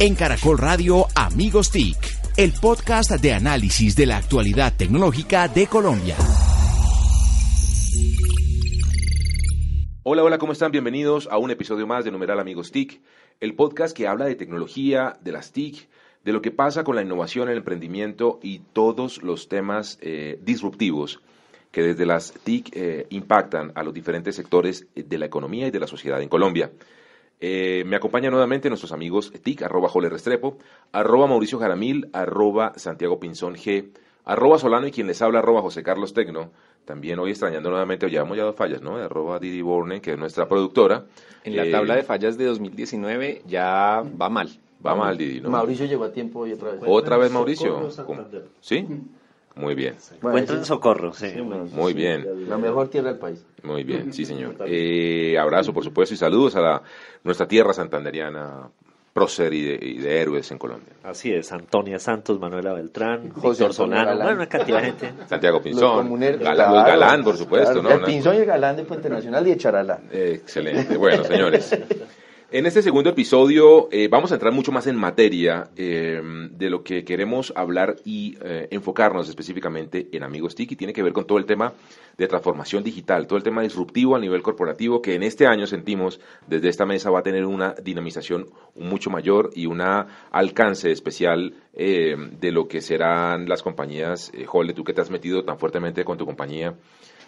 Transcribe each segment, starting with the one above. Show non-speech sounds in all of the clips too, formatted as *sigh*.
En Caracol Radio Amigos TIC, el podcast de análisis de la actualidad tecnológica de Colombia. Hola, hola, ¿cómo están? Bienvenidos a un episodio más de Numeral Amigos TIC, el podcast que habla de tecnología, de las TIC, de lo que pasa con la innovación, el emprendimiento y todos los temas eh, disruptivos que desde las TIC eh, impactan a los diferentes sectores de la economía y de la sociedad en Colombia. Eh, me acompañan nuevamente nuestros amigos TIC, arroba Jole Restrepo, arroba Mauricio Jaramil, arroba Santiago Pinzón G, arroba Solano y quien les habla, arroba José Carlos Tecno. También hoy extrañando nuevamente, llevamos ya dos fallas, ¿no? De arroba Didi Borne, que es nuestra productora. En la Eh, tabla de fallas de 2019 ya va mal. Va mal, Didi, ¿no? Mauricio llegó a tiempo hoy otra vez. Otra vez Mauricio. ¿Sí? *laughs* Muy bien, Bueno, Encuentren sí, socorro, sí. muy bien. La mejor tierra del país. Muy bien, sí, señor. Eh, abrazo, por supuesto, y saludos a la- nuestra tierra santanderiana, prócer y de, y de héroes en Colombia. Así es, Antonia Santos, Manuela Beltrán, José Solano, Galán. bueno, una cantidad de gente. *laughs* Santiago Pinzón, Galán, Galán, por supuesto, claro, ¿no? El Pinzón y el Galán de Puente Nacional y de Charalá. Eh, Excelente. Bueno, señores. *laughs* En este segundo episodio eh, vamos a entrar mucho más en materia eh, de lo que queremos hablar y eh, enfocarnos específicamente en Amigos TIC y tiene que ver con todo el tema de transformación digital, todo el tema disruptivo a nivel corporativo que en este año sentimos desde esta mesa va a tener una dinamización mucho mayor y un alcance especial eh, de lo que serán las compañías. Eh, Jole, tú que te has metido tan fuertemente con tu compañía,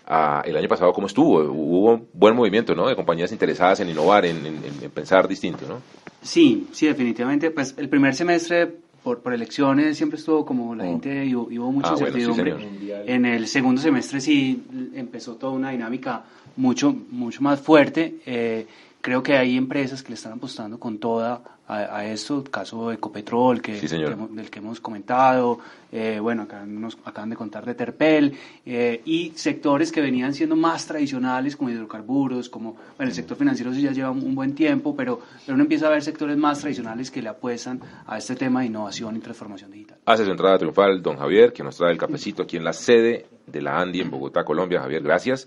Ah, el año pasado, ¿cómo estuvo? Hubo buen movimiento, ¿no? De compañías interesadas en innovar, en, en- en pensar distinto, ¿no? Sí, sí, definitivamente. Pues el primer semestre, por, por elecciones, siempre estuvo como la gente y, y hubo mucha Ah, bueno, sí, incertidumbre. en el segundo semestre sí empezó toda una dinámica mucho, mucho más fuerte. Eh, creo que hay empresas que le están apostando con toda a, a esto, caso de Ecopetrol, que, Sí, del que hemos comentado, eh, bueno, acá nos acaban de contar de Terpel, eh, y sectores que venían siendo más tradicionales como hidrocarburos, como, bueno, el sector financiero sí ya lleva un, un buen tiempo, pero, pero uno empieza a ver sectores más tradicionales que le apuestan a este tema de innovación y transformación digital. Hace su entrada triunfal don Javier, que nos trae el cafecito aquí en la sede de la Andy en Bogotá, Colombia. Javier, gracias.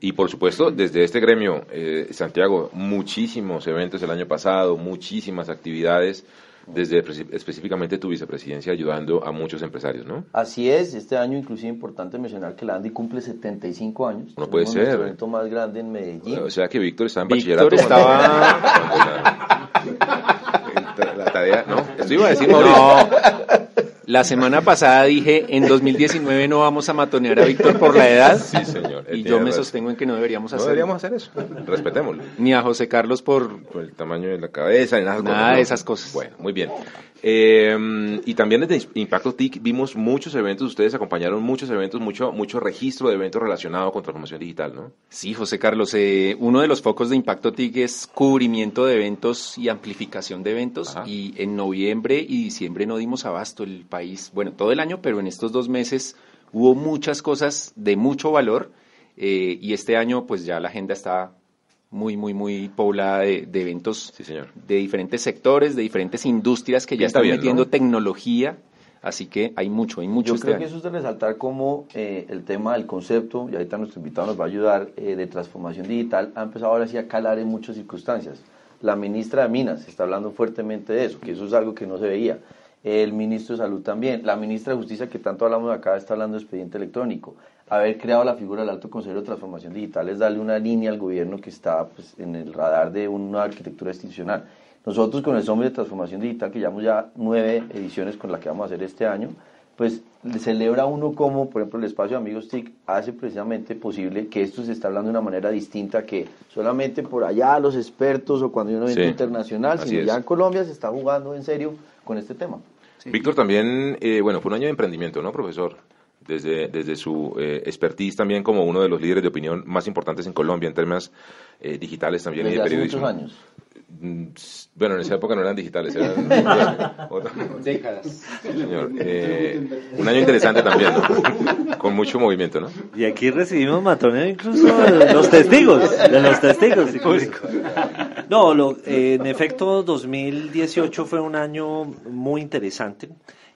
Y por supuesto, desde este gremio, eh, Santiago, muchísimos eventos el año pasado, muchísimas actividades, desde específicamente tu vicepresidencia ayudando a muchos empresarios, ¿no? Así es, este año inclusive importante mencionar que la Andy cumple 75 años. No puede ser. nuestro evento más grande en Medellín. O sea que Víctor está en Víctor bachillerato. estaba- cuando la, *laughs* la tarea, ¿no? Esto iba a decir Mauricio. No. La semana pasada dije, en 2019 no vamos a matonear a Víctor por la edad. Sí, señor. Y yo me sostengo en que no deberíamos No hacer deberíamos hacer eso. Respetémoslo. ni a José Carlos por... Por el tamaño de la cabeza nada, Nada de esas cosas. Bueno, muy bien. Eh, y también desde Impacto TIC vimos muchos eventos, ustedes acompañaron muchos eventos, mucho, mucho registro de eventos relacionados con transformación digital, ¿no? Sí, José Carlos, eh, uno de los focos de Impacto TIC es cubrimiento de eventos y amplificación de eventos. Ajá. Y en noviembre y diciembre no dimos abasto el país, bueno, todo el año, pero en estos dos meses hubo muchas cosas de mucho valor. eh, y este año, pues ya la agenda está muy, muy, muy poblada de, de eventos Sí, señor. de diferentes sectores, de diferentes industrias que ya Pinta están bien, metiendo ¿no? tecnología. Así que hay mucho, hay mucho Yo este creo año. que eso es de resaltar como eh, el tema del concepto, y ahorita nuestro invitado nos va a ayudar, eh, de transformación digital, ha empezado ahora sí a calar en muchas circunstancias. La ministra de Minas está hablando fuertemente de eso, que eso es algo que no se veía. El ministro de Salud también. La ministra de Justicia, que tanto hablamos acá, está hablando de expediente electrónico. Haber creado la figura del alto consejero de transformación digital es darle una línea al gobierno que está pues, en el radar de una arquitectura institucional. Nosotros con el Sombre de Transformación Digital, que llevamos ya nueve ediciones con la que vamos a hacer este año, pues le celebra uno como, por ejemplo, el espacio de Amigos TIC hace precisamente posible que esto se está hablando de una manera distinta que solamente por allá los expertos o cuando hay un evento Sí, internacional, sino ya en Colombia se está jugando en serio con este tema. Sí. Víctor también, eh, bueno, fue un año de emprendimiento, ¿no, profesor? Desde, desde su eh, expertise también como uno de los líderes de opinión más importantes en Colombia en temas eh, digitales también y Desde de hace periodismo. muchos años. Mm, Bueno, en esa época no eran digitales, eran *laughs* Décadas. señor. Eh, un año interesante también, ¿no? *laughs* con mucho movimiento, ¿no? Y aquí recibimos matoneo incluso de los testigos, de los testigos. incluso. No, lo- eh, en efecto, 2018 fue un año muy interesante.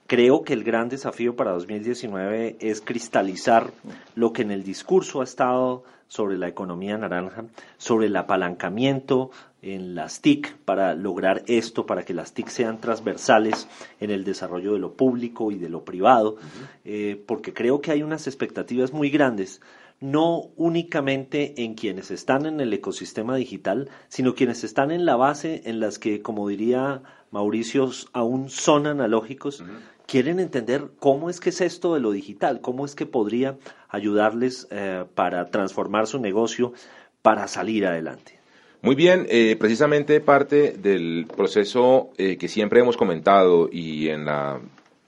Creo que el gran desafío para 2019 es cristalizar lo que en el discurso ha estado sobre la economía naranja, sobre el apalancamiento en las TIC para lograr esto, para que las TIC sean transversales en el desarrollo de lo público y de lo privado, eh, porque creo que hay unas expectativas muy grandes no únicamente en quienes están en el ecosistema digital, sino quienes están en la base en las que, como diría Mauricio, aún son analógicos, quieren entender cómo es que es esto de lo digital, cómo es que podría ayudarles eh, para transformar su negocio, para salir adelante. Muy bien, eh, precisamente parte del proceso eh, que siempre hemos comentado y en la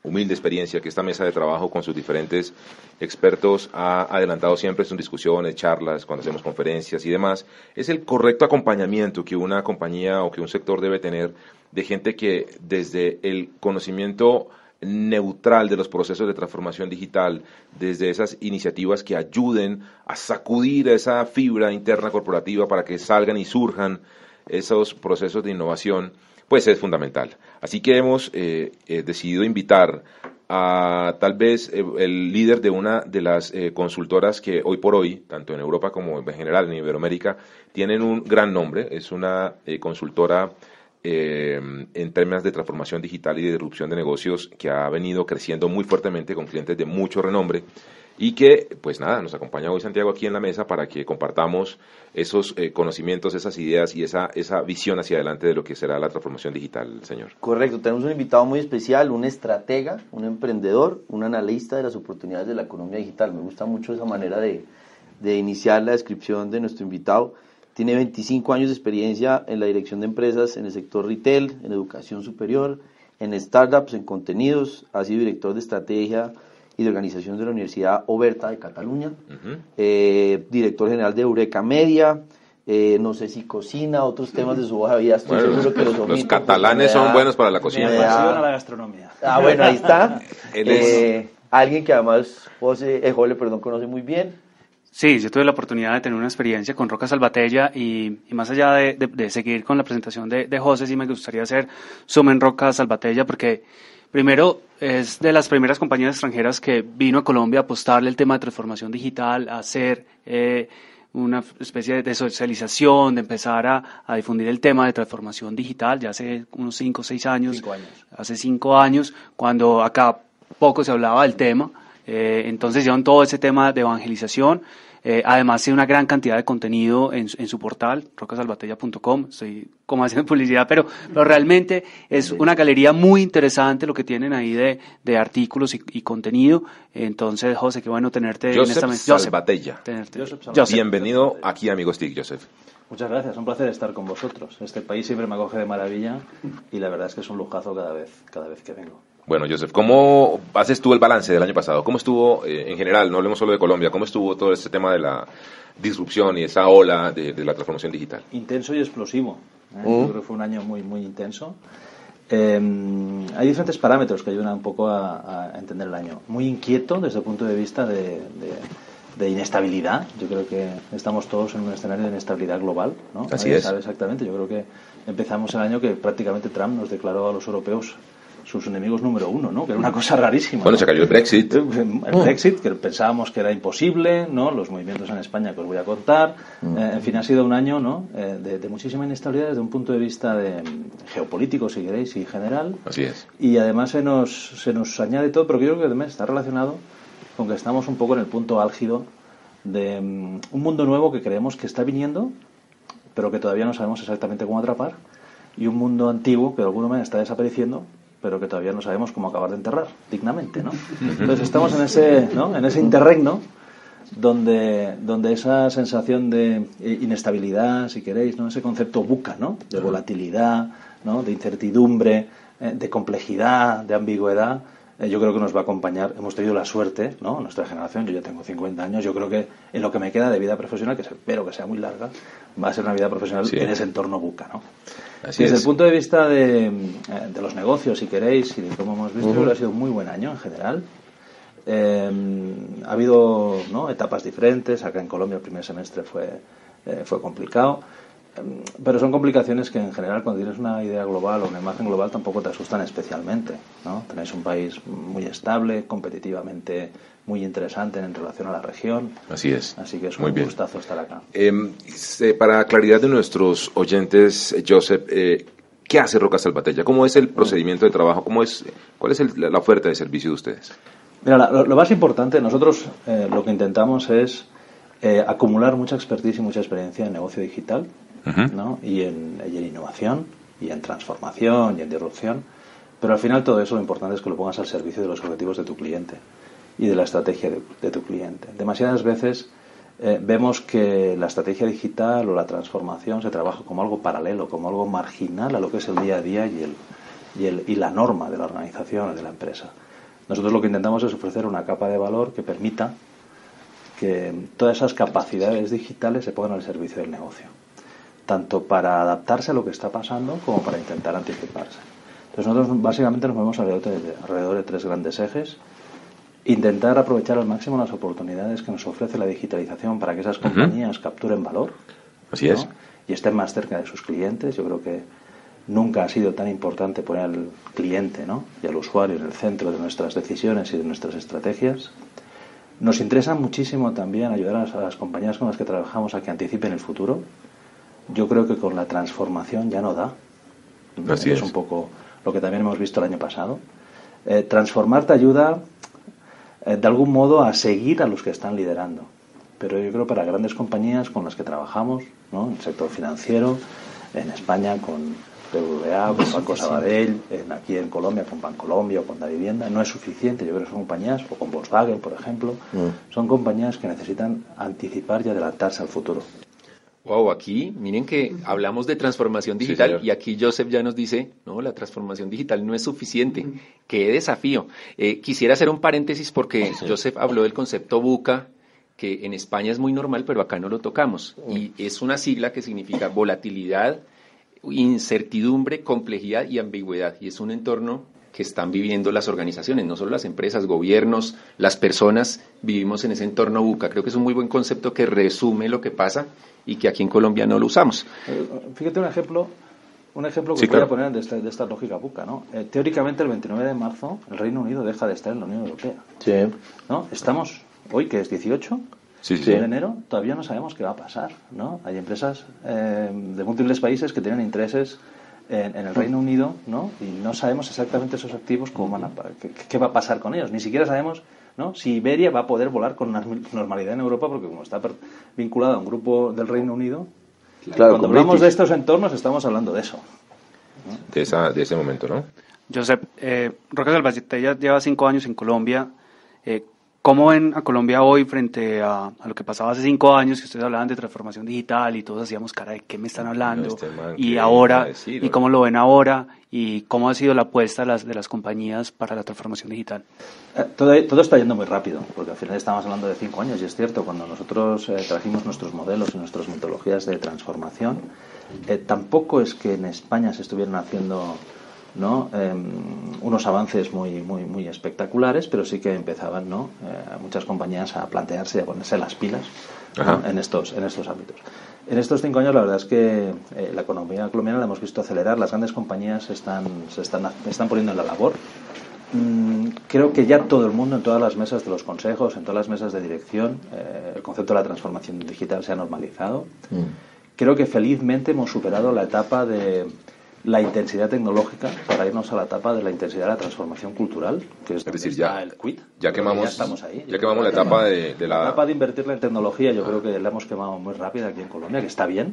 humilde experiencia que esta mesa de trabajo con sus diferentes expertos ha adelantado siempre en discusiones, charlas, cuando hacemos conferencias y demás, es el correcto acompañamiento que una compañía o que un sector debe tener de gente que desde el conocimiento neutral de los procesos de transformación digital, desde esas iniciativas que ayuden a sacudir esa fibra interna corporativa para que salgan y surjan esos procesos de innovación, pues es fundamental. Así que hemos eh, eh, decidido invitar a tal vez eh, el líder de una de las consultoras que hoy por hoy, tanto en Europa como en general en Iberoamérica, tienen un gran nombre. Es una consultora en términos de transformación digital y de disrupción de negocios que ha venido creciendo muy fuertemente con clientes de mucho renombre y que, pues nada, nos acompaña hoy Santiago aquí en la mesa para que compartamos esos eh, conocimientos, esas ideas y esa, esa visión hacia adelante de lo que será la transformación digital, señor. Correcto, tenemos un invitado muy especial, un estratega, un emprendedor, un analista de las oportunidades de la economía digital. Me gusta mucho esa manera de, de iniciar la descripción de nuestro invitado. Tiene 25 años de experiencia en la dirección de empresas en el sector retail, en educación superior, en startups, en contenidos. Ha sido director de estrategia y de organización de la Universidad Oberta de Cataluña, eh, director general de Eureka Media, eh, no sé si cocina, otros temas de su hoja de vida. Estoy seguro que los, los catalanes son buenos para la cocina. a la gastronomía. Ah, bueno, ahí está. *laughs* eh, alguien que además José, eh, Jole, perdón, conoce muy bien. Sí, yo tuve la oportunidad de tener una experiencia con Roca Salvatella y, y más allá de, de, de, seguir con la presentación de, de José, sí me gustaría hacer zoom en Roca Salvatella porque Primero, es de las primeras compañías extranjeras que vino a Colombia a apostarle el tema de transformación digital, a hacer eh, una especie de socialización, de empezar a, a, difundir el tema de transformación digital, ya hace unos cinco o seis años, cinco años, hace cinco años, cuando acá poco se hablaba del tema. Eh, entonces llevan todo ese tema de evangelización eh, además, tiene una gran cantidad de contenido en, en su portal, rocasalbatella.com. Estoy como haciendo *laughs* publicidad, pero, pero realmente es una galería muy interesante lo que tienen ahí de, de artículos y, y, contenido. Entonces, José, qué bueno tenerte Joseph en esta Salvatella. Tenerte. Joseph Salvatella. Bienvenido aquí, Amigos TIC, Joseph. Muchas gracias, un placer estar con vosotros. Este país siempre me acoge de maravilla y la verdad es que es un lujazo cada vez, cada vez que vengo. Bueno, Joseph, ¿cómo haces tú el balance del año pasado? ¿Cómo estuvo eh, en general, no hablemos solo de Colombia, cómo estuvo todo este tema de la disrupción y esa ola de, de la transformación digital? Intenso y explosivo. ¿eh? Uh. Yo creo que fue un año muy, muy intenso. Eh, hay diferentes parámetros que ayudan un poco a, a, entender el año. Muy inquieto desde el punto de vista de, de, de, inestabilidad. Yo creo que estamos todos en un escenario de inestabilidad global. ¿no? Así Nadie es. sabe exactamente. Yo creo que empezamos el año que prácticamente Trump nos declaró a los europeos sus enemigos número uno, ¿no? Que era una cosa rarísima. Bueno, ¿no? se cayó el Brexit. El Brexit, que pensábamos que era imposible, ¿no? Los movimientos en España que os voy a contar. Eh, en fin, ha sido un año, ¿no? Eh, de, de, muchísima inestabilidad desde un punto de vista de, geopolítico, si queréis, y general. Así es. Y además se nos, se nos añade todo, pero yo creo que además está relacionado con que estamos un poco en el punto álgido de um, un mundo nuevo que creemos que está viniendo, pero que todavía no sabemos exactamente cómo atrapar, y un mundo antiguo que de alguna manera está desapareciendo, pero que todavía no sabemos cómo acabar de enterrar dignamente, ¿no? Entonces estamos en ese, ¿no? en ese interregno donde, donde esa sensación de inestabilidad, si queréis, ¿no? ese concepto buca, ¿no? de volatilidad, ¿no? de incertidumbre, eh, de complejidad, de ambigüedad, eh, yo creo que nos va a acompañar. Hemos tenido la suerte, ¿no? Nuestra generación, yo ya tengo 50 años, yo creo que en lo que me queda de vida profesional, que espero que sea muy larga, va a ser una vida profesional sí. en ese entorno buca, ¿no? Así Desde es. el punto de vista de, de, los negocios, si queréis, y de cómo hemos visto, uh -huh. ha sido un muy buen año en general. Eh, ha habido ¿no? etapas diferentes. Acá en Colombia el primer semestre fue, eh, fue complicado. Pero son complicaciones que en general cuando tienes una idea global o una imagen global tampoco te asustan especialmente. ¿no? Tenéis un país muy estable, competitivamente muy interesante en relación a la región. Así es. Así que es Muy un bien. gustazo estar acá. Eh, se- para claridad de nuestros oyentes, eh, Joseph, eh, ¿qué hace Roca Salvatella? ¿Cómo es el procedimiento de trabajo? ¿Cómo es, ¿Cuál es el- la, oferta de servicio de ustedes? Mira, lo, lo más importante, nosotros eh, lo que intentamos es eh, acumular mucha expertise y mucha experiencia en negocio digital ¿no? y, en, y en innovación y en transformación y en disrupción. Pero al final todo eso lo importante es que lo pongas al servicio de los objetivos de tu cliente y de la estrategia de, de tu cliente. Demasiadas veces eh, vemos que la estrategia digital o la transformación se trabaja como algo paralelo, como algo marginal a lo que es el día a día y, el, y, el, y la norma de la organización o de la empresa. Nosotros lo que intentamos es ofrecer una capa de valor que permita que todas esas capacidades digitales se pongan al servicio del negocio, tanto para adaptarse a lo que está pasando como para intentar anticiparse. Entonces nosotros básicamente nos movemos alrededor de, alrededor de tres grandes ejes. Intentar aprovechar al máximo las oportunidades que nos ofrece la digitalización para que esas compañías capturen valor Así es. y estén más cerca de sus clientes. Yo creo que nunca ha sido tan importante poner al cliente ¿no? y al usuario en el centro de nuestras decisiones y de nuestras estrategias. Nos interesa muchísimo también ayudar a las compañías con las que trabajamos a que anticipen el futuro. Yo creo que con la transformación ya no da. Así es es. un poco lo que también hemos visto el año pasado. Eh, transformar te ayuda eh, de algún modo a seguir a los que están liderando. Pero yo creo para grandes compañías con las que trabajamos, ¿no? en el sector financiero, en España con BBVA, con Banco Sabadell, en, aquí en Colombia con Bancolombia o con Da Vivienda, no es suficiente. Yo creo que son compañías, o con Volkswagen, por ejemplo, son compañías que necesitan anticipar y adelantarse al futuro. Wow, aquí miren que hablamos de transformación digital y aquí Joseph ya nos dice, no, la transformación digital no es suficiente. Qué desafío. Eh, quisiera hacer un paréntesis porque Joseph habló del concepto buca, que en España es muy normal, pero acá no lo tocamos. Y es una sigla que significa volatilidad, incertidumbre, complejidad y ambigüedad. Y es un entorno que están viviendo las organizaciones, no solo las empresas, gobiernos, las personas, vivimos en ese entorno buca. Creo que es un muy buen concepto que resume lo que pasa y que aquí en Colombia no lo usamos. Eh, Fíjate un ejemplo, un ejemplo que Sí, voy claro. a poner de esta, de esta lógica buca, ¿no? Eh, teóricamente el 29 de marzo el Reino Unido deja de estar en la Unión Europea, Sí. ¿no? Estamos hoy que es 18 Sí, sí, de enero, todavía no sabemos qué va a pasar, ¿no? Hay empresas eh, de múltiples países que tienen intereses en, en el Reino Unido, ¿no? Y no sabemos exactamente esos activos cómo van a, qué, qué va a pasar con ellos. Ni siquiera sabemos, ¿no? Si Iberia va a poder volar con norm- normalidad en Europa, porque como está per- vinculada a un grupo del Reino Unido, Claro, cuando hablamos British. de estos entornos estamos hablando de eso. De, esa, de ese momento, ¿no? Josep, eh, Roca Salvatella lleva cinco años en Colombia. Eh, ¿Cómo ven a Colombia hoy frente a, a lo que pasaba hace cinco años, que ustedes hablaban de transformación digital y todos hacíamos cara de qué me están hablando? este man, y ¿qué va ahora, decir, y cómo lo ven ahora, y cómo ha sido la apuesta de las, de las compañías para la transformación digital. Eh, Todo, todo está yendo muy rápido, porque al final estamos hablando de cinco años y es cierto, cuando nosotros eh, trajimos nuestros modelos y nuestras metodologías de transformación, eh, tampoco es que en España se estuvieran haciendo ¿no? Em, unos avances muy, muy, muy espectaculares, pero sí que empezaban ¿no? Eh, muchas compañías a plantearse, a ponerse las pilas ¿no? En, estos, en estos ámbitos. En estos cinco años la verdad es que eh, la economía colombiana la hemos visto acelerar, las grandes compañías están, se están, están poniendo en la labor. Mm, creo que ya todo el mundo en todas las mesas de los consejos, en todas las mesas de dirección, eh, el concepto de la transformación digital se ha normalizado. Creo que felizmente hemos superado la etapa de la intensidad tecnológica para irnos a la etapa de la intensidad de la transformación cultural, que es, Es decir, ya- el quit. ya quemamos- ya estamos ahí. ya quemamos la etapa de- de la- etapa de invertirla en tecnología. Yo creo que la hemos quemado muy rápida aquí en Colombia, que está bien.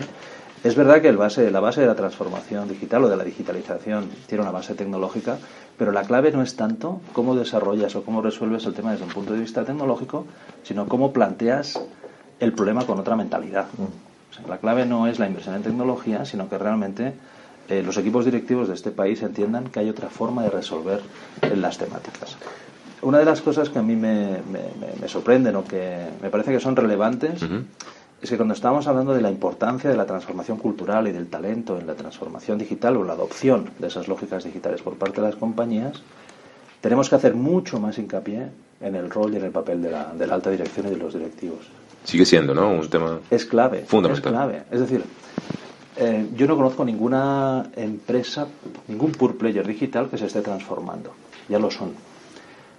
¿eh? Es verdad que el base, la base de la transformación digital o de la digitalización tiene una base tecnológica, pero la clave no es tanto cómo desarrollas o cómo resuelves el tema desde un punto de vista tecnológico, sino cómo planteas el problema con otra mentalidad. O sea, la clave no es la inversión en tecnología, sino que realmente eh, los equipos directivos de este país entiendan que hay otra forma de resolver las temáticas. Una de las cosas que a mí me, me- me- sorprenden o que me parece que son relevantes es que cuando estamos hablando de la importancia de la transformación cultural y del talento en la transformación digital o la adopción de esas lógicas digitales por parte de las compañías, tenemos que hacer mucho más hincapié en el rol y en el papel de la, de la alta dirección y de los directivos. Sigue siendo, ¿no? Un tema Es clave. fundamental. Es clave. Es decir, eh, yo no conozco ninguna empresa, ningún pure player digital que se esté transformando. Ya lo son.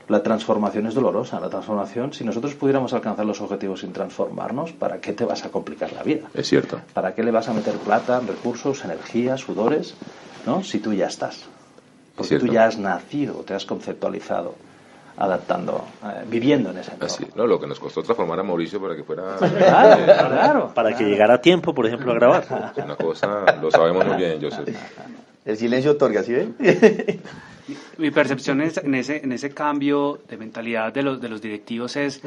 La transformación es dolorosa. La transformación, si nosotros pudiéramos alcanzar los objetivos sin transformarnos, ¿para qué te vas a complicar la vida? Es cierto. ¿Para qué le vas a meter plata, recursos, energía, sudores, ¿no? si tú ya estás? Porque cierto. tú ya has nacido, te has conceptualizado, adaptando, eh, viviendo en ese entorno. Así, no, lo que nos costó transformar a Mauricio para que fuera *laughs* Claro, eh, claro. Para que llegara a tiempo, por ejemplo, a grabar. una cosa, lo sabemos muy bien, Joseph. El silencio otorga, ¿sí ven? *laughs* Mi percepción es- en ese, en ese cambio de mentalidad de los, de los directivos es,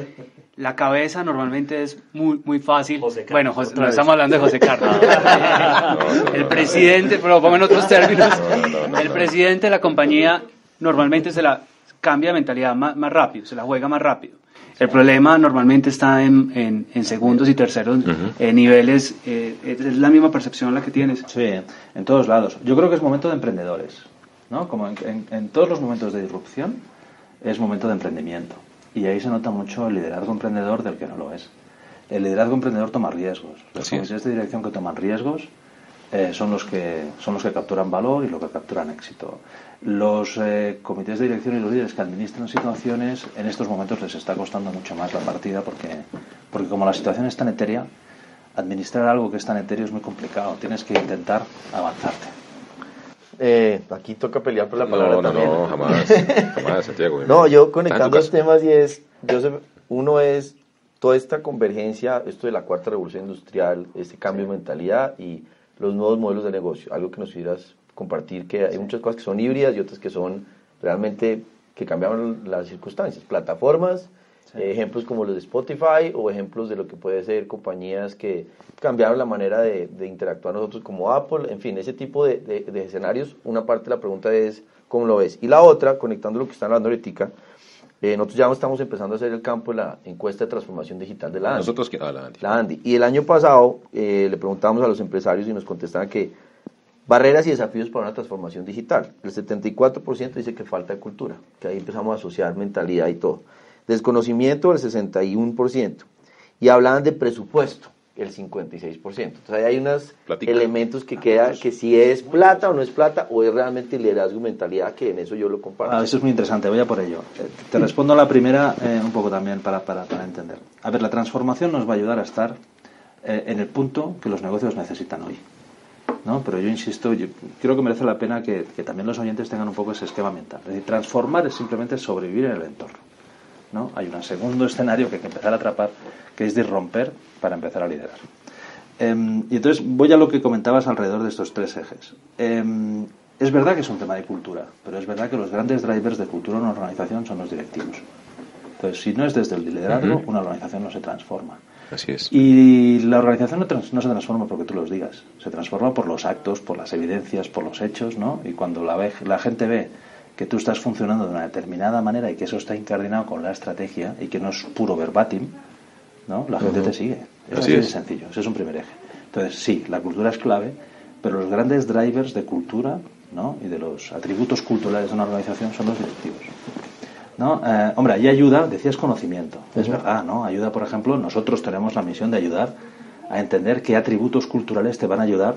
la cabeza normalmente es muy, muy fácil. José Carlos, bueno, José- no vez. estamos hablando de José Carlos. *laughs* no, el no. presidente, pero pongo en otros términos, No, no, no, no, el presidente de la compañía normalmente se la cambia de mentalidad más, más rápido, se la juega más rápido. El problema normalmente está en, en- en segundos y terceros eh, niveles. eh, es la misma percepción la que tienes. Sí, en todos lados. Yo creo que es momento de emprendedores, ¿no? Como en, en- en todos los momentos de disrupción, es momento de emprendimiento. Y ahí se nota mucho el liderazgo emprendedor del que no lo es. El liderazgo emprendedor toma riesgos. Los comités de dirección que toman riesgos eh, son los que son los que capturan valor y los que capturan éxito. Los eh, comités de dirección y los líderes que administran situaciones en estos momentos les está costando mucho más la partida porque porque como la situación es tan etérea, administrar algo que es tan etéreo es muy complicado. Tienes que intentar avanzarte. Eh, aquí toca pelear por la palabra No, no, también. no, jamás, jamás, Santiago. *laughs* No, yo conectando los temas y es, Joseph, uno es toda esta convergencia, esto de la cuarta revolución industrial, este cambio de mentalidad y los nuevos modelos de negocio, algo que nos pudieras compartir, que hay muchas cosas que son híbridas y otras que son realmente que cambiaron las circunstancias, plataformas, eh, ejemplos como los de Spotify o ejemplos de lo que puede ser compañías que cambiaron la manera de, de interactuar nosotros como Apple, en fin, ese tipo de, de- de escenarios, una parte de la pregunta es cómo lo ves. Y la otra, conectando lo que están hablando ahorita, eh, nosotros ya estamos empezando a hacer el campo de la encuesta de transformación digital de la ANDI. Nosotros, que- ah, la Andy. La ANDI. Y el año pasado eh, le preguntamos a los empresarios y nos contestaban que barreras y desafíos para una transformación digital. El 74% dice que falta de cultura, que ahí empezamos a asociar mentalidad y todo. Desconocimiento, el 61%. Y hablaban de presupuesto, el 56%. Entonces ahí hay unos Platica. elementos que queda que si es plata o no es plata, o es realmente liderazgo y mentalidad, que en eso yo lo comparto. Ah, eso es muy interesante, voy a por ello. Eh, Te respondo a la primera eh, un poco también para, para, para entender. A ver, la transformación nos va a ayudar a estar eh, en el punto que los negocios necesitan hoy. ¿no? Pero yo insisto, yo creo que merece la pena que, que también los oyentes tengan un poco ese esquema mental. Es decir, transformar es simplemente sobrevivir en el entorno. ¿No? Hay un segundo escenario que hay que empezar a atrapar, que es disromper para empezar a liderar. Em, y entonces voy a lo que comentabas alrededor de estos tres ejes. Em, es verdad que es un tema de cultura, pero es verdad que los grandes drivers de cultura en una organización son los directivos. Entonces, si no es desde el liderazgo, una organización no se transforma. Así es. Y la organización no, trans- no se transforma porque tú los digas, se transforma por los actos, por las evidencias, por los hechos, ¿no? Y cuando la, ve- la gente ve que tú estás funcionando de una determinada manera y que eso está incardinado con la estrategia y que no es puro verbatim, ¿no? La gente te sigue. Es Así así de es. sencillo, ese es un primer eje. Entonces, sí, la cultura es clave, pero los grandes drivers de cultura, ¿no? Y de los atributos culturales de una organización son los directivos. ¿no? Eh, hombre, ahí ayuda, decías conocimiento, es verdad, ¿no? Ayuda, por ejemplo, nosotros tenemos la misión de ayudar a entender qué atributos culturales te van a ayudar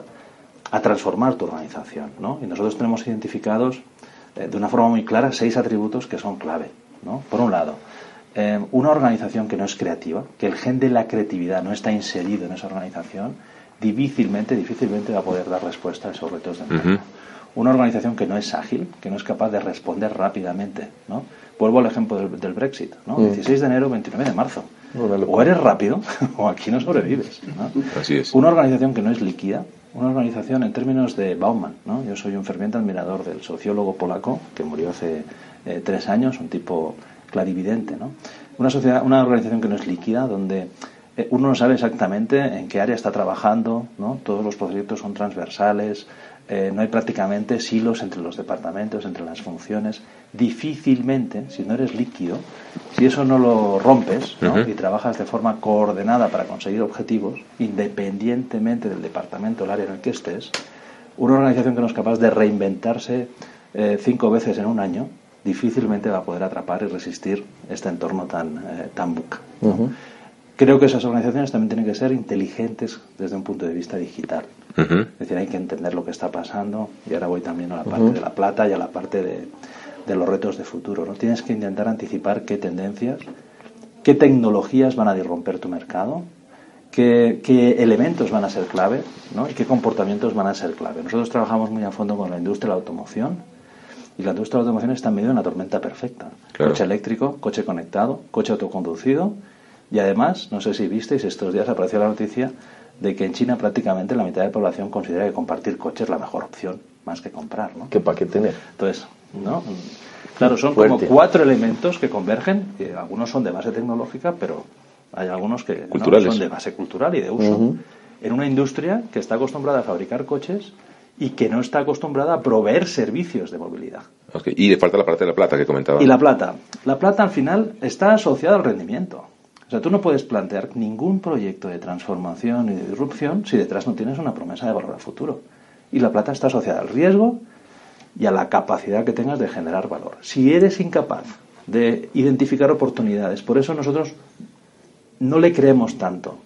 a transformar tu organización, ¿no? Y nosotros tenemos identificados de una forma muy clara seis atributos que son clave, ¿no? Por un lado, eh, una organización que no es creativa, que el gen de la creatividad no está inserido en esa organización, difícilmente, difícilmente va a poder dar respuesta a esos retos de. Ujú. Una organización que no es ágil, que no es capaz de responder rápidamente, ¿no? Vuelvo al ejemplo del, del Brexit, ¿no? Mm. 16 de enero, 29 de marzo. O eres rápido *laughs* o aquí no sobrevives, ¿no? Así es. Una organización que no es líquida, una organización en términos de Bauman, ¿no? Yo soy un ferviente admirador del sociólogo polaco que murió hace eh, tres años, un tipo clarividente, ¿no? Una sociedad, una organización que no es líquida, donde eh, uno no sabe exactamente en qué área está trabajando, ¿no? Todos los proyectos son transversales, eh, no hay prácticamente silos entre los departamentos, entre las funciones. Difícilmente, si no eres líquido, si eso no lo rompes y trabajas de forma coordinada para conseguir objetivos, independientemente del departamento o el área en el que estés, una organización que no es capaz de reinventarse eh, cinco veces en un año, difícilmente va a poder atrapar y resistir este entorno tan, eh, tan buca. Creo que esas organizaciones también tienen que ser inteligentes desde un punto de vista digital. Es decir, hay que entender lo que está pasando y ahora voy también a la parte de la plata y a la parte de, de los retos de futuro. ¿no? Tienes que intentar anticipar qué tendencias, qué tecnologías van a disromper tu mercado, qué, qué elementos van a ser clave ¿no? y qué comportamientos van a ser clave. Nosotros trabajamos muy a fondo con la industria de la automoción y la industria de la automoción está en medio de una tormenta perfecta. Coche eléctrico, coche conectado, coche autoconducido y además, no sé si visteis, estos días apareció la noticia de que en China prácticamente la mitad de la población considera que compartir coche es la mejor opción, más que comprar, ¿no? ¿Qué para qué tener? Entonces, ¿no? Claro, son como cuatro elementos que convergen, que algunos son de base tecnológica, pero hay algunos que son de base cultural y de uso, en una industria que está acostumbrada a fabricar coches y que no está acostumbrada a proveer servicios de movilidad. Y le falta la parte de la plata que comentaba. Y la plata. La plata al final está asociada al rendimiento. O sea, tú no puedes plantear ningún proyecto de transformación y de disrupción si detrás no tienes una promesa de valor al futuro. Y la plata está asociada al riesgo y a la capacidad que tengas de generar valor. Si eres incapaz de identificar oportunidades, por eso nosotros no le creemos tanto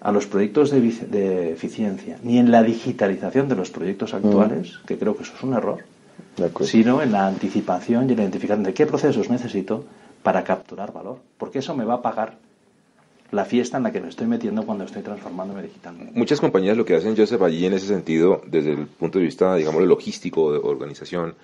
a los proyectos de, eficiencia, ni en la digitalización de los proyectos actuales, mm. que creo que eso es un error, sino en la anticipación y en la identificación de qué procesos necesito para capturar valor, porque eso me va a pagar la fiesta en la que me estoy metiendo cuando estoy transformándome digitalmente. Muchas compañías lo que hacen, Joseph, allí en ese sentido, desde el punto de vista, digamos, logístico de organización,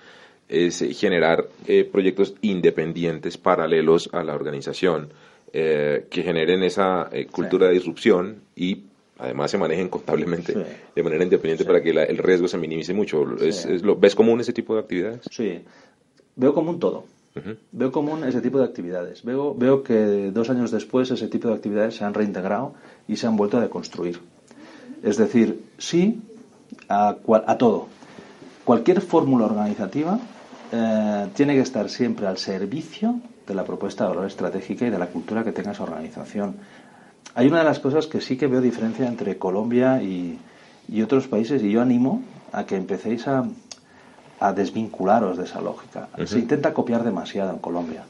es generar eh, proyectos independientes paralelos a la organización eh, que generen esa eh, cultura de disrupción y además se manejen contablemente de manera independiente para que el riesgo se minimice mucho. ¿Es, lo, ¿Ves común ese tipo de actividades? Sí, veo común todo. Veo común ese tipo de actividades. Veo, veo que dos años después ese tipo de actividades se han reintegrado y se han vuelto a deconstruir. Es decir, sí a, a todo. Cualquier fórmula organizativa eh, tiene que estar siempre al servicio de la propuesta de valor estratégica y de la cultura que tenga esa organización. Hay una de las cosas que sí que veo diferencia entre Colombia y, y otros países y yo animo a que empecéis a, a desvincularos de esa lógica. Se intenta copiar demasiado en Colombia.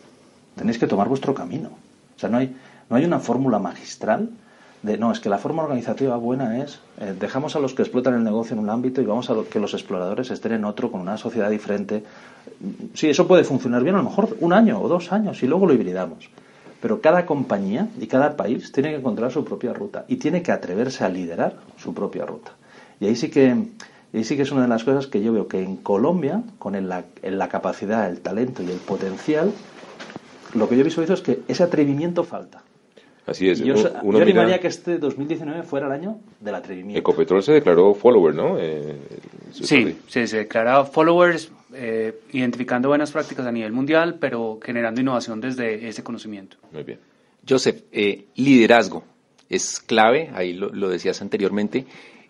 Tenéis que tomar vuestro camino. O sea, no hay, no hay una fórmula magistral de, no, es que la forma organizativa buena es, eh, dejamos a los que explotan el negocio en un ámbito y vamos a que los exploradores estén en otro con una sociedad diferente. Sí, eso puede funcionar bien, a lo mejor un año o dos años y luego lo hibridamos. Pero cada compañía y cada país tiene que encontrar su propia ruta y tiene que atreverse a liderar su propia ruta. Y ahí sí que y sí que es una de las cosas que yo veo que en Colombia, con la, la capacidad, el talento y el potencial, lo que yo visualizo es que ese atrevimiento falta. Así es. Yo, uno, animaría que este 2019 fuera el año del atrevimiento. Ecopetrol se declaró follower, ¿no? Eh, sí, se declara followers, eh, identificando buenas prácticas a nivel mundial, pero generando innovación desde ese conocimiento. Muy bien. Joseph, eh, liderazgo es clave, ahí lo, lo decías anteriormente.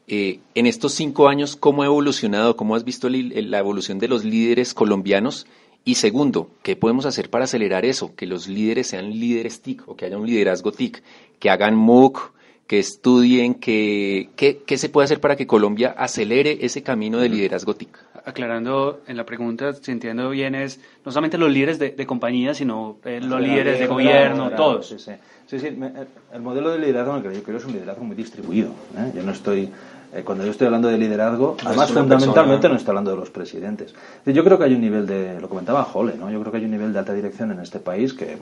Eh, en estos cinco años, ¿cómo ha evolucionado? ¿Cómo has visto la evolución de los líderes colombianos? Y segundo, ¿qué podemos hacer para acelerar eso? Que los líderes sean líderes TIC o que haya un liderazgo TIC, que hagan MOOC, que estudien, que, ¿qué se puede hacer para que Colombia acelere ese camino de liderazgo TIC? Aclarando en la pregunta, si entiendo bien, es no solamente los líderes de, compañía, sino eh, los líderes de gobierno, todos. Sí, sí. el modelo de liderazgo que yo creo es un liderazgo muy distribuido. ¿eh? Yo no estoy eh, cuando yo estoy hablando de liderazgo, además fundamentalmente no estoy hablando de los presidentes. Yo creo que hay un nivel de, lo comentaba Jole, ¿no? yo creo que hay un nivel de alta dirección en este país que,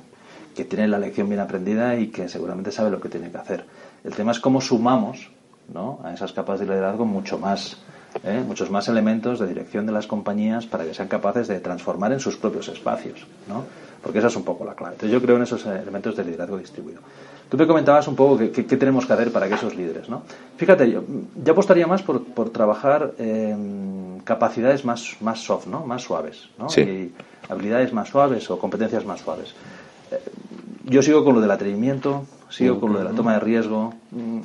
que tiene la lección bien aprendida y que seguramente sabe lo que tiene que hacer. El tema es cómo sumamos ¿no? a esas capas de liderazgo mucho más, ¿eh? muchos más elementos de dirección de las compañías para que sean capaces de transformar en sus propios espacios. ¿no? Porque esa es un poco la clave. Entonces yo creo en esos elementos de liderazgo distribuido. Tú me comentabas un poco qué, tenemos que hacer para que esos líderes, ¿no? Fíjate, yo, yo apostaría más por, por trabajar en capacidades más, más soft, ¿no? Más suaves, ¿no? Y habilidades más suaves o competencias más suaves. Eh, yo sigo con lo del atrevimiento, sigo con lo de la toma de riesgo.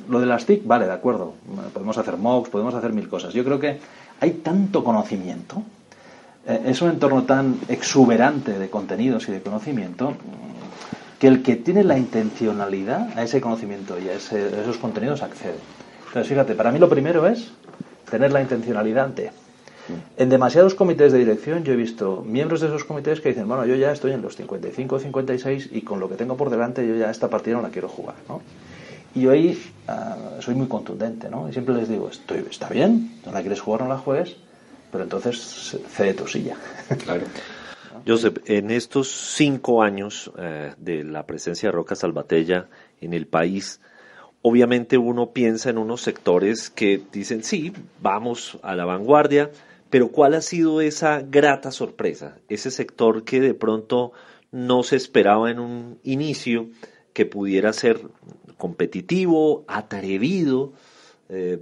Lo de las TIC, vale, de acuerdo. Podemos hacer MOOCs, podemos hacer mil cosas. Yo creo que hay tanto conocimiento, eh, es un entorno tan exuberante de contenidos y de conocimiento que el que tiene la intencionalidad a ese conocimiento y a, esos contenidos accede. Entonces, fíjate, para mí lo primero es tener la intencionalidad ante. En demasiados comités de dirección yo he visto miembros de esos comités que dicen, bueno, yo ya estoy en los 55 o 56 y con lo que tengo por delante yo ya esta partida no la quiero jugar. Y yo ahí ah, soy muy contundente, ¿no? Y siempre les digo, estoy, está bien, no la quieres jugar, no la juegues, pero entonces cede tu silla. Claro. *laughs* Joseph, en estos cinco años eh, de la presencia de Roca Salvatella en el país, obviamente uno piensa en unos sectores que dicen, sí, vamos a la vanguardia, pero ¿cuál ha sido esa grata sorpresa? Ese sector que de pronto no se esperaba en un inicio, que pudiera ser competitivo, atrevido, eh,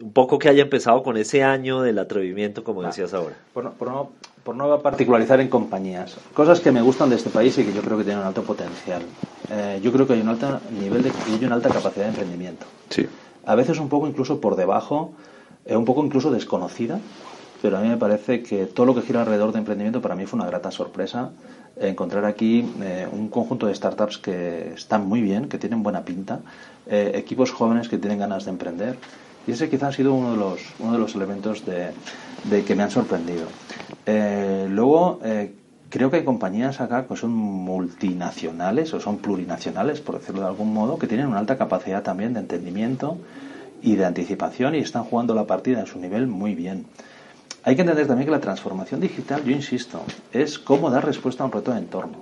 un poco que haya empezado con ese año del atrevimiento, como decías ahora. Por no, por, no, por no particularizar en compañías, cosas que me gustan de este país y que yo creo que tienen un alto potencial. Eh, yo creo que hay un alto nivel de, y una alta capacidad de emprendimiento. Sí. A veces un poco incluso por debajo, eh, un poco incluso desconocida, pero a mí me parece que todo lo que gira alrededor de emprendimiento para mí fue una grata sorpresa encontrar aquí eh, un conjunto de startups que están muy bien, que tienen buena pinta, eh, equipos jóvenes que tienen ganas de emprender. Y ese quizá ha sido uno de los, uno de los elementos de, que me han sorprendido. Eh, luego, eh, creo que hay compañías acá que son multinacionales o son plurinacionales, por decirlo de algún modo, que tienen una alta capacidad también de entendimiento y de anticipación y están jugando la partida en su nivel muy bien. Hay que entender también que la transformación digital, yo insisto, es cómo dar respuesta a un reto de entorno.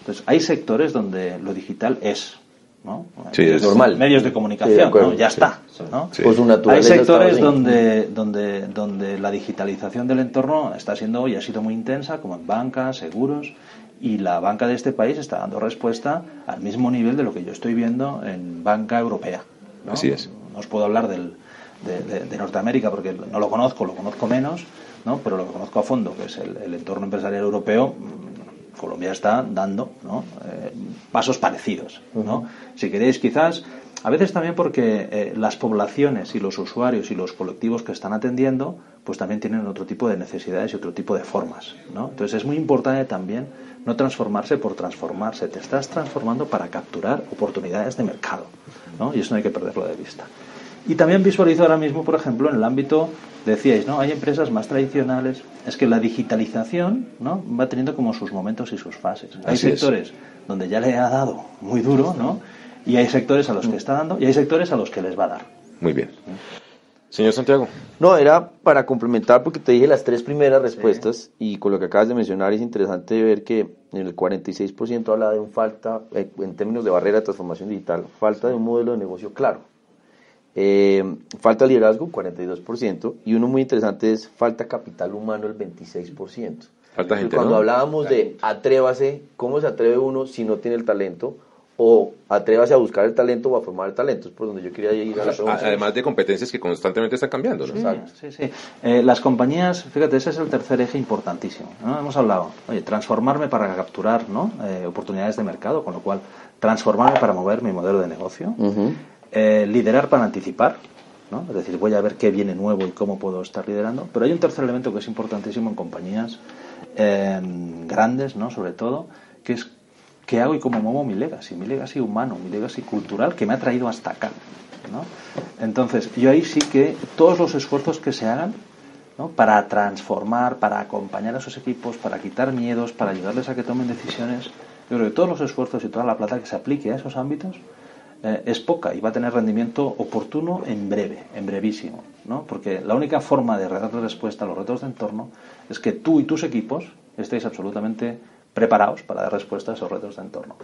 Entonces, hay sectores donde lo digital es, ¿no? Sí, es normal. Medios de Sí, de comunicación, acuerdo, ¿no? ya sí. está. ¿no? Sí. Por su Hay sectores donde, donde, donde la digitalización del entorno está siendo y ha sido muy intensa, como en banca, seguros, y la banca de este país está dando respuesta al mismo nivel de lo que yo estoy viendo en banca europea. ¿no? Así es. No os puedo hablar del, de, de- de Norteamérica porque no lo conozco, lo conozco menos, ¿no? pero lo que conozco a fondo, que es el, el entorno empresarial europeo, Colombia está dando ¿no? Eh, pasos parecidos. ¿no? Si queréis, quizás, a veces también porque eh, las poblaciones y los usuarios y los colectivos que están atendiendo, pues también tienen otro tipo de necesidades y otro tipo de formas. ¿no? Entonces es muy importante también no transformarse por transformarse, te estás transformando para capturar oportunidades de mercado. ¿no? Y eso no hay que perderlo de vista. Y también visualizo ahora mismo, por ejemplo, en el ámbito, decíais, ¿no? Hay empresas más tradicionales. Es que la digitalización, ¿no? Va teniendo como sus momentos y sus fases. Hay Así es. sectores donde ya le ha dado muy duro, ¿no? Y hay sectores a los que está dando y hay sectores a los que les va a dar. Muy bien. Señor Santiago. No, era para complementar porque te dije las tres primeras respuestas y con lo que acabas de mencionar es interesante ver que en el 46% habla de un falta, eh, en términos de barrera de transformación digital, falta de un modelo de negocio claro. Eh, falta liderazgo, 42%, y uno muy interesante es falta capital humano, el 26%. Falta gente, Cuando ¿no? hablábamos de atrévase, ¿cómo se atreve uno si no tiene el talento? O atrévase a buscar el talento o a formar el talento, es por donde yo quería ir a la pregunta. Además de competencias que constantemente están cambiando, ¿no? Exacto. Sí, sí. Eh, las compañías, fíjate, ese es el tercer eje importantísimo. ¿no? Hemos hablado, oye, transformarme para capturar ¿no? Eh, oportunidades de mercado, con lo cual, transformarme para mover mi modelo de negocio. Eh, liderar para anticipar, ¿no? es decir, voy a ver qué viene nuevo y cómo puedo estar liderando. Pero hay un tercer elemento que es importantísimo en compañías eh, grandes, ¿no? sobre todo, que es qué hago y cómo muevo mi legacy, mi legacy humano, mi legacy cultural que me ha traído hasta acá. ¿no? Entonces, yo ahí sí que todos los esfuerzos que se hagan ¿no? para transformar, para acompañar a esos equipos, para quitar miedos, para ayudarles a que tomen decisiones, yo creo que todos los esfuerzos y toda la plata que se aplique a esos ámbitos eh, es poca y va a tener rendimiento oportuno en breve, en brevísimo, ¿no? Porque la única forma de darle respuesta a los retos de entorno es que tú y tus equipos estéis absolutamente preparados para dar respuesta a esos retos de entorno.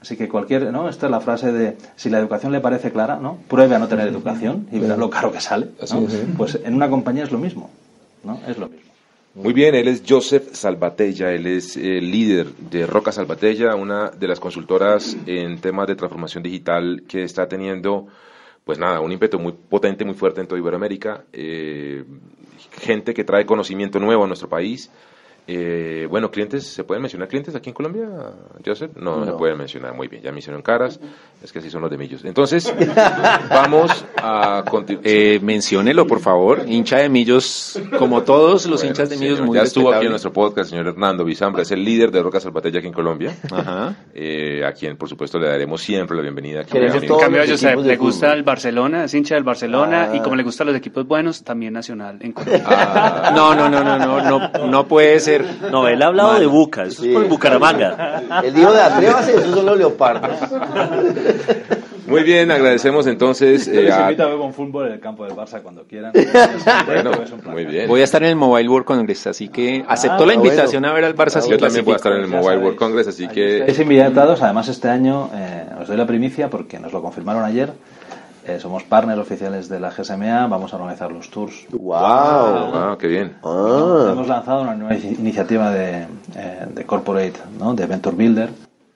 Así que cualquier, ¿no? Esta es la frase de si la educación le parece clara, ¿no? Pruebe a no tener educación y verá lo caro que sale, ¿no? Pues en una compañía es lo mismo, ¿no? Es lo mismo. Muy bien, él es Joseph Salvatella, él es el líder de Roca Salvatella, una de las consultoras en temas de transformación digital que está teniendo, pues nada, un ímpetu muy potente, muy fuerte en toda Iberoamérica, eh, gente que trae conocimiento nuevo a nuestro país. Eh, bueno, clientes, ¿se pueden mencionar clientes aquí en Colombia, Joseph? No, no, se pueden mencionar, muy bien, ya me hicieron caras, es que así son los de millos. Entonces, *laughs* vamos a continuación. Eh, menciónelo, por favor. Hincha de Millos, como todos los hinchas de Millos, muy Ya estuvo aquí en nuestro podcast el señor Hernando Bizambra, es el líder de Roca Salvatella aquí en Colombia, Ajá. eh, a quien por supuesto le daremos siempre la bienvenida. aquí. En cambio, Josep le gusta fútbol. el Barcelona, es hincha del Barcelona Ah. y como le gustan los equipos buenos, también nacional en Colombia. Ah, No, no, no, no, no, no, no puede ser. No, él ha hablado de Buca, eso Sí. es por Bucaramanga. El dijo de atrévase, esos son los leopardos. muy bien, agradecemos entonces eh, Les a... invito a ver un fútbol en el campo del Barça cuando quieran. Bueno, Es muy bien. Voy a estar en el Mobile World Congress, así que aceptó la bueno. invitación a ver al Barça. si Yo también voy a estar en el Mobile sabéis. World Congress, así que... Estáis invitados, además este año eh, os doy la primicia porque nos lo confirmaron ayer. Eh, somos partners oficiales de la GSMA, vamos a organizar los tours. ¡Wow! Ah, qué bien. Ah. Hemos lanzado una nueva ini- iniciativa de, eh, de corporate, ¿no? de Venture Builder.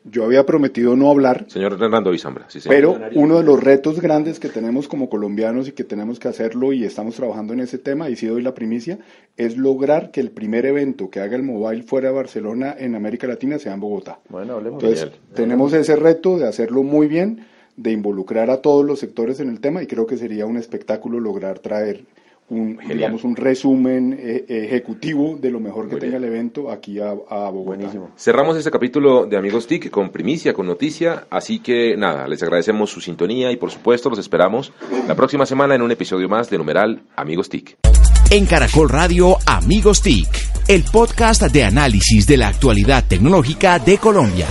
Yo había prometido no hablar, Señor Hernando Bizambra, sí, señor. pero uno de los retos grandes que tenemos como colombianos y que tenemos que hacerlo y estamos trabajando en ese tema, y sí doy la primicia, es lograr que el primer evento que haga el mobile fuera de Barcelona en América Latina sea en Bogotá. Bueno, hablemos. Entonces, Genial. tenemos ese reto de hacerlo muy bien, de involucrar a todos los sectores en el tema y creo que sería un espectáculo lograr traer un, Genial. digamos, un resumen eh, ejecutivo de lo mejor que Muy tenga bien. el evento aquí a, a Bogotá. Buenísimo. Cerramos este capítulo de Amigos TIC con primicia, con noticia, así que nada, les agradecemos su sintonía y por supuesto los esperamos la próxima semana en un episodio más de numeral Amigos TIC. En Caracol Radio Amigos TIC, el podcast de análisis de la actualidad tecnológica de Colombia.